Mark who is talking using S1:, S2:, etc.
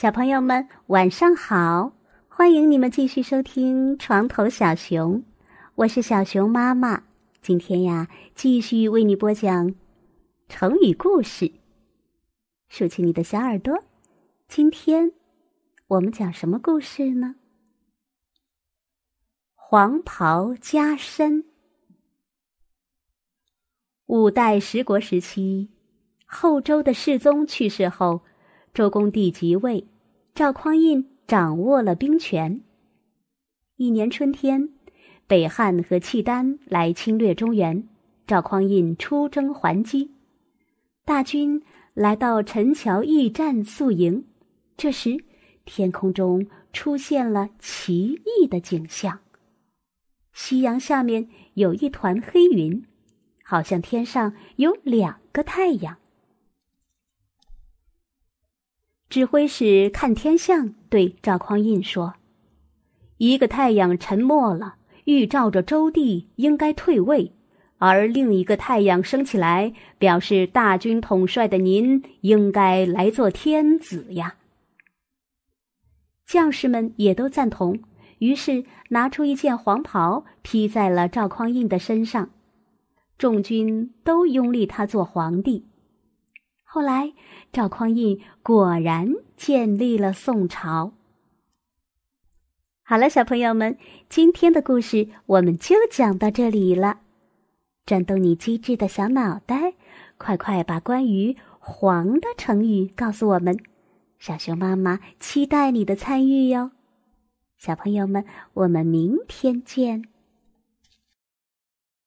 S1: 小朋友们，晚上好！欢迎你们继续收听《床头小熊》，我是小熊妈妈。今天呀，继续为你播讲成语故事。竖起你的小耳朵，今天我们讲什么故事呢？黄袍加身。五代十国时期，后周的世宗去世后。周公帝即位，赵匡胤掌握了兵权。一年春天，北汉和契丹来侵略中原，赵匡胤出征还击，大军来到陈桥驿站宿营。这时，天空中出现了奇异的景象：夕阳下面有一团黑云，好像天上有两个太阳。指挥使看天象，对赵匡胤说：“一个太阳沉没了，预兆着周帝应该退位；而另一个太阳升起来，表示大军统帅的您应该来做天子呀。”将士们也都赞同，于是拿出一件黄袍披在了赵匡胤的身上，众军都拥立他做皇帝。后来，赵匡胤果然建立了宋朝。好了，小朋友们，今天的故事我们就讲到这里了。转动你机智的小脑袋，快快把关于“黄”的成语告诉我们。小熊妈妈期待你的参与哟。小朋友们，我们明天见。